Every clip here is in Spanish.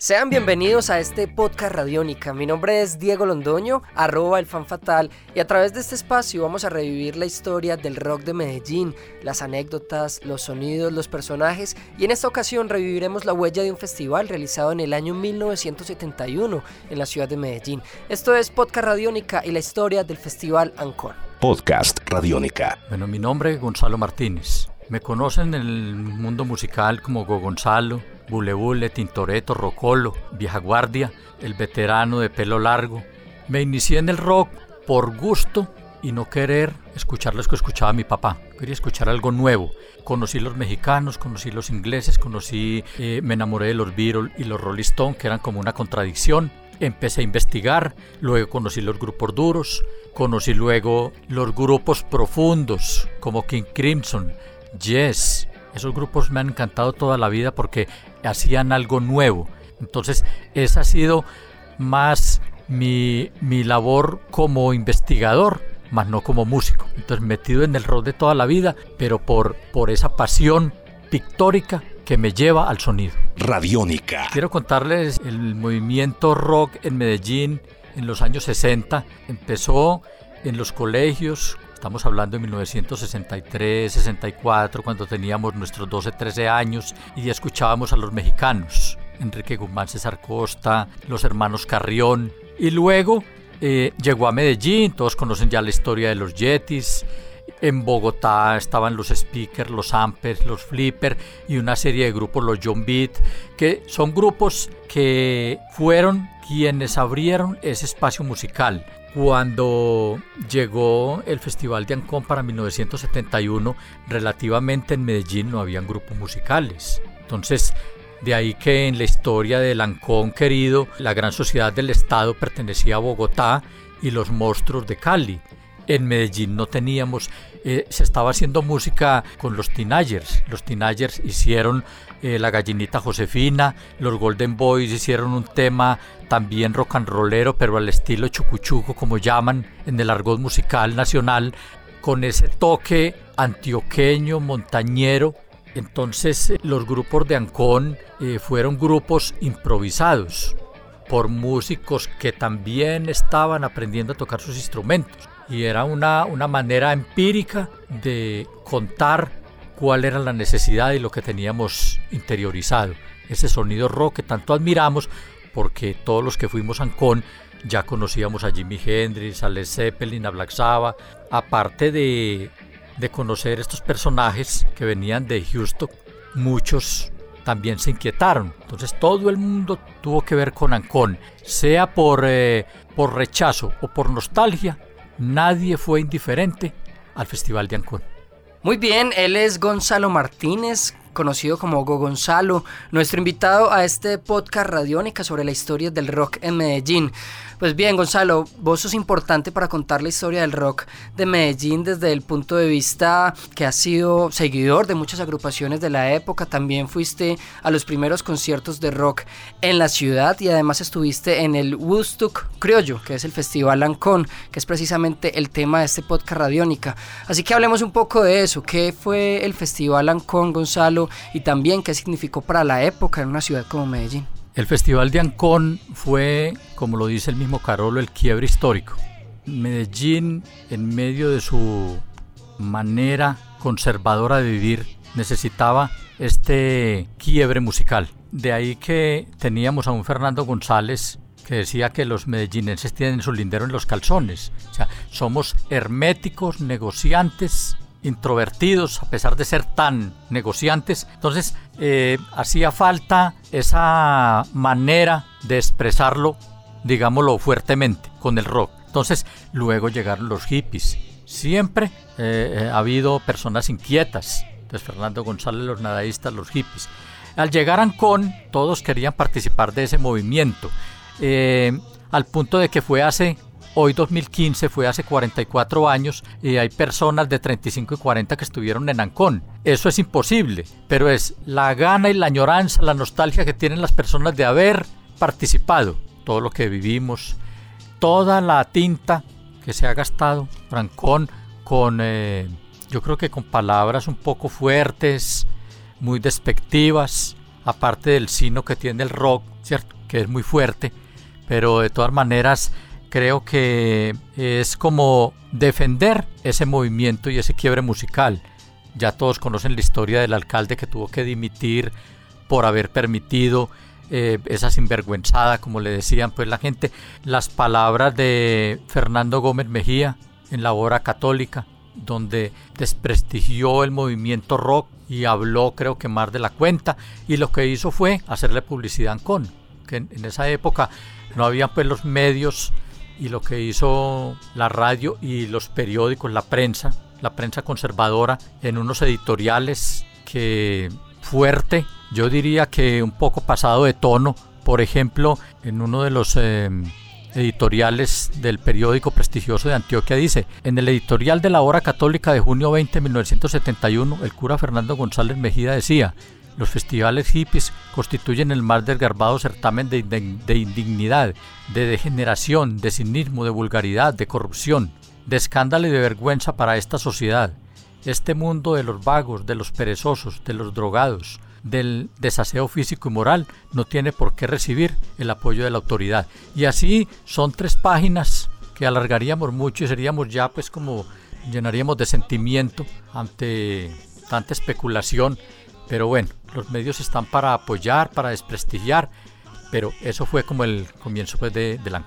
Sean bienvenidos a este podcast Radiónica. Mi nombre es Diego Londoño, arroba el fan fatal, y a través de este espacio vamos a revivir la historia del rock de Medellín, las anécdotas, los sonidos, los personajes, y en esta ocasión reviviremos la huella de un festival realizado en el año 1971 en la ciudad de Medellín. Esto es Podcast Radiónica y la historia del Festival Ancon. Podcast Radiónica. Bueno, mi nombre es Gonzalo Martínez. Me conocen en el mundo musical como Go Gonzalo, Bule Bule, Tintoretto, Rocolo, Vieja Guardia, el veterano de pelo largo. Me inicié en el rock por gusto y no querer escuchar lo que escuchaba mi papá. Quería escuchar algo nuevo. Conocí los mexicanos, conocí los ingleses, conocí, eh, me enamoré de los Beatles y los Rolling Stones, que eran como una contradicción. Empecé a investigar, luego conocí los grupos duros, conocí luego los grupos profundos como King Crimson, Yes. Esos grupos me han encantado toda la vida porque hacían algo nuevo. Entonces, esa ha sido más mi, mi labor como investigador, más no como músico. Entonces, metido en el rock de toda la vida, pero por, por esa pasión pictórica que me lleva al sonido. Radiónica. Quiero contarles el movimiento rock en Medellín en los años 60. Empezó en los colegios Estamos hablando de 1963, 64, cuando teníamos nuestros 12, 13 años y escuchábamos a los mexicanos, Enrique Guzmán, César Costa, los hermanos Carrión. Y luego eh, llegó a Medellín, todos conocen ya la historia de los Yetis. En Bogotá estaban los Speakers, los Ampers, los Flipper y una serie de grupos, los John Beat, que son grupos que fueron quienes abrieron ese espacio musical cuando llegó el Festival de Ancón para 1971, relativamente en Medellín no habían grupos musicales. Entonces, de ahí que en la historia del Ancón querido, la gran sociedad del Estado pertenecía a Bogotá y los monstruos de Cali. En Medellín no teníamos, eh, se estaba haciendo música con los Teenagers. Los Teenagers hicieron eh, La Gallinita Josefina, los Golden Boys hicieron un tema también rock and rollero, pero al estilo chucuchuco, como llaman en el argot musical nacional, con ese toque antioqueño, montañero. Entonces eh, los grupos de Ancón fueron grupos improvisados por músicos que también estaban aprendiendo a tocar sus instrumentos y era una, una manera empírica de contar cuál era la necesidad y lo que teníamos interiorizado. Ese sonido rock que tanto admiramos porque todos los que fuimos a Ancón ya conocíamos a Jimi Hendrix, a Led Zeppelin, a Black Sabbath, aparte de, de conocer estos personajes que venían de Houston, muchos también se inquietaron. Entonces todo el mundo tuvo que ver con Ancón, sea por, eh, por rechazo o por nostalgia, nadie fue indiferente al Festival de Ancón. Muy bien, él es Gonzalo Martínez, conocido como Go Gonzalo, nuestro invitado a este podcast radiónica sobre la historia del rock en Medellín. Pues bien, Gonzalo, vos sos importante para contar la historia del rock de Medellín desde el punto de vista que has sido seguidor de muchas agrupaciones de la época, también fuiste a los primeros conciertos de rock en la ciudad y además estuviste en el Woodstock Criollo, que es el Festival Ancón, que es precisamente el tema de este podcast radiónica. Así que hablemos un poco de eso, qué fue el Festival Ancón, Gonzalo, y también qué significó para la época en una ciudad como Medellín. El Festival de Ancón fue, como lo dice el mismo Carolo, el quiebre histórico. Medellín, en medio de su manera conservadora de vivir, necesitaba este quiebre musical. De ahí que teníamos a un Fernando González que decía que los medellinenses tienen su lindero en los calzones. O sea, somos herméticos, negociantes, introvertidos, a pesar de ser tan negociantes. Entonces, eh, hacía falta esa manera de expresarlo, digámoslo fuertemente, con el rock. Entonces, luego llegaron los hippies. Siempre eh, eh, ha habido personas inquietas. Entonces, Fernando González, los nadaístas, los hippies. Al llegar a Ancón, todos querían participar de ese movimiento. al punto de que fue hace Hoy 2015 fue hace 44 años y hay personas de 35 y 40 que estuvieron en Ancón. Eso es imposible, pero es la gana y la añoranza, la nostalgia que tienen las personas de haber participado. Todo lo que vivimos, toda la tinta que se ha gastado Francón con, eh, yo creo que con palabras un poco fuertes, muy despectivas, aparte del sino que tiene el rock, ¿cierto? Que es muy fuerte, pero de todas maneras creo que es como defender ese movimiento y ese quiebre musical. Ya todos conocen la historia del alcalde que tuvo que dimitir por haber permitido eh, esa sinvergüenzada, como le decían pues la gente, las palabras de Fernando Gómez Mejía en la obra católica, donde desprestigió el movimiento rock y habló creo que más de la cuenta y lo que hizo fue hacerle publicidad a Ancon, que en, en esa época no había pues los medios y lo que hizo la radio y los periódicos, la prensa, la prensa conservadora, en unos editoriales que fuerte, yo diría que un poco pasado de tono, por ejemplo, en uno de los eh, editoriales del periódico prestigioso de Antioquia dice, en el editorial de la hora católica de junio 20 de 1971, el cura Fernando González Mejía decía, los festivales hippies constituyen el más desgarbado certamen de, indignidad, de degeneración, de cinismo, de vulgaridad, de corrupción, de escándalo y de vergüenza para esta sociedad. Este mundo de los vagos, de los perezosos, de los drogados, del desaseo físico y moral no tiene por qué recibir el apoyo de la autoridad. Y así son tres páginas que alargaríamos mucho y seríamos ya pues como llenaríamos de sentimiento ante tanta especulación. Pero bueno, los medios están para apoyar, para desprestigiar, pero eso fue como el comienzo pues, de, del.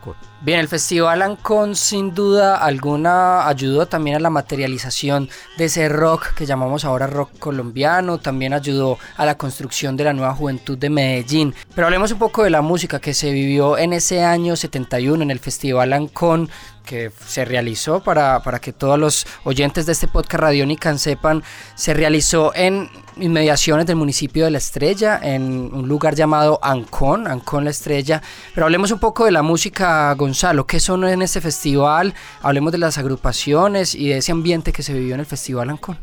Bien, el Festival Ancon sin duda alguna ayudó también a la materialización de ese rock que llamamos ahora rock colombiano, también ayudó a la construcción de la nueva juventud de Medellín. Pero hablemos un poco de la música que se vivió en ese año 71 en el Festival Ancon que se realizó para, para, que todos los oyentes de este podcast Radiónica sepan, se realizó en inmediaciones del municipio de La Estrella, en un lugar llamado Ancón, Ancón La Estrella. Pero hablemos un poco de la música, Gonzalo, ¿qué son en este festival? Hablemos de las agrupaciones y de ese ambiente que se vivió en el Festival Ancón.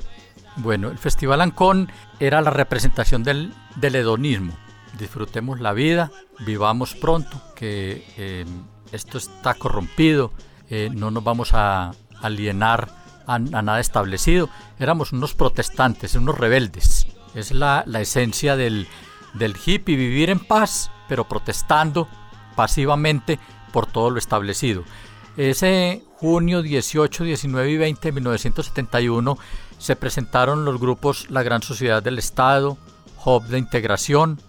Bueno, el Festival Ancón era la representación del, del hedonismo. Disfrutemos la vida, vivamos pronto, que eh, esto está corrompido, eh, no nos vamos a alienar a, nada establecido. Éramos unos protestantes, unos rebeldes. Es la, esencia del, del hippie, vivir en paz, pero protestando pasivamente por todo lo establecido. Ese junio 18, 19 y 20 de 1971 se presentaron los grupos La Gran Sociedad del Estado, Hop de Integración,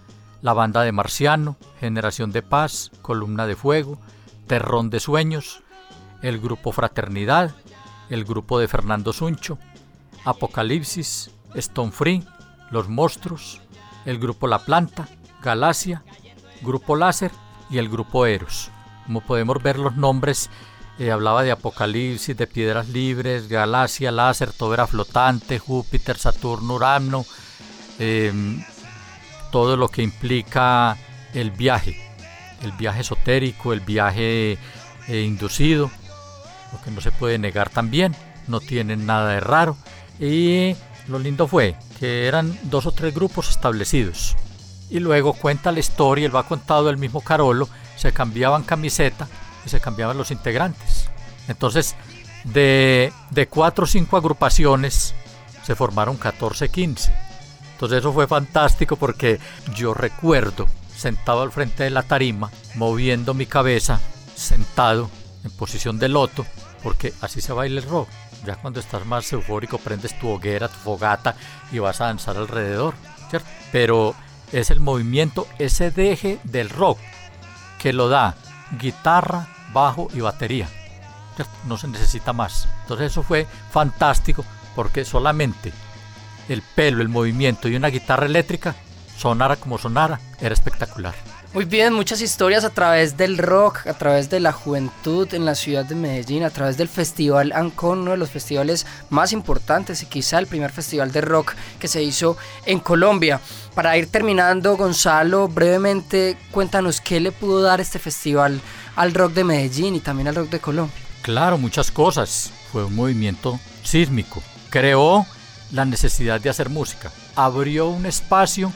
La Banda de Marciano, Generación de Paz, Columna de Fuego, Terrón de Sueños, el grupo Fraternidad, el grupo de Fernando Suncho, Apocalipsis, Stone Free, Los Monstruos, el grupo La Planta, Galacia, Grupo Láser y el grupo Eros. Como podemos ver los nombres, eh, hablaba de Apocalipsis, de Piedras Libres, Galacia, Láser, todo era flotante, Júpiter, Saturno, Urano, em, todo lo que implica el viaje, el viaje esotérico, el viaje eh, inducido lo que no se puede negar también, no tienen nada de raro. Y lo lindo fue que eran dos o tres grupos establecidos. Y luego cuenta la historia, él va contado el mismo Carolo, se cambiaban camiseta y se cambiaban los integrantes. Entonces, de, de cuatro o cinco agrupaciones se formaron 14, 15. Entonces eso fue fantástico porque yo recuerdo sentado al frente de la tarima, moviendo mi cabeza, sentado en posición de loto, porque así se baila el rock. Ya cuando estás más eufórico prendes tu hoguera, tu fogata y vas a danzar alrededor. Pero es el movimiento, ese deje del rock que lo da guitarra, bajo y batería. No se necesita más. Entonces eso fue fantástico porque solamente el pelo, el movimiento y una guitarra eléctrica, sonara como sonara, era espectacular. Muy bien, muchas historias a través del rock, a través de la juventud en la ciudad de Medellín, a través del Festival Ancon, uno de los festivales más importantes y quizá el primer festival de rock que se hizo en Colombia. Para ir terminando, Gonzalo, brevemente cuéntanos qué le pudo dar este festival al rock de Medellín y también al rock de Colombia. Claro, muchas cosas. Fue un movimiento sísmico. Creó la necesidad de hacer música. Abrió un espacio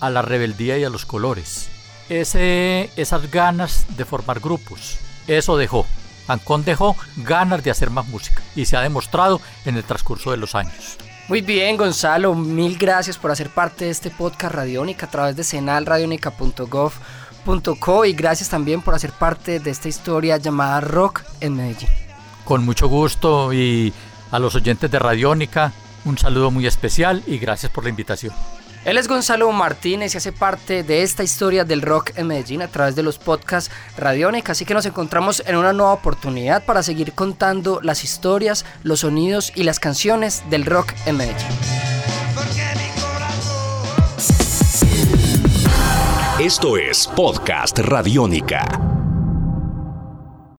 a la rebeldía y a los colores ese, esas ganas de formar grupos. Eso dejó. Ancón dejó ganas de hacer más música y se ha demostrado en el transcurso de los años. Muy bien, Gonzalo, mil gracias por hacer parte de este podcast Radiónica a través de senalradionica.gov.co y gracias también por hacer parte de esta historia llamada Rock en Medellín. Con mucho gusto y a los oyentes de Radiónica, un saludo muy especial y gracias por la invitación. Él es Gonzalo Martínez y hace parte de esta historia del rock en Medellín a través de los podcasts Radiónica, así que nos encontramos en una nueva oportunidad para seguir contando las historias, los sonidos y las canciones del rock en Medellín. Esto es Podcast Radiónica.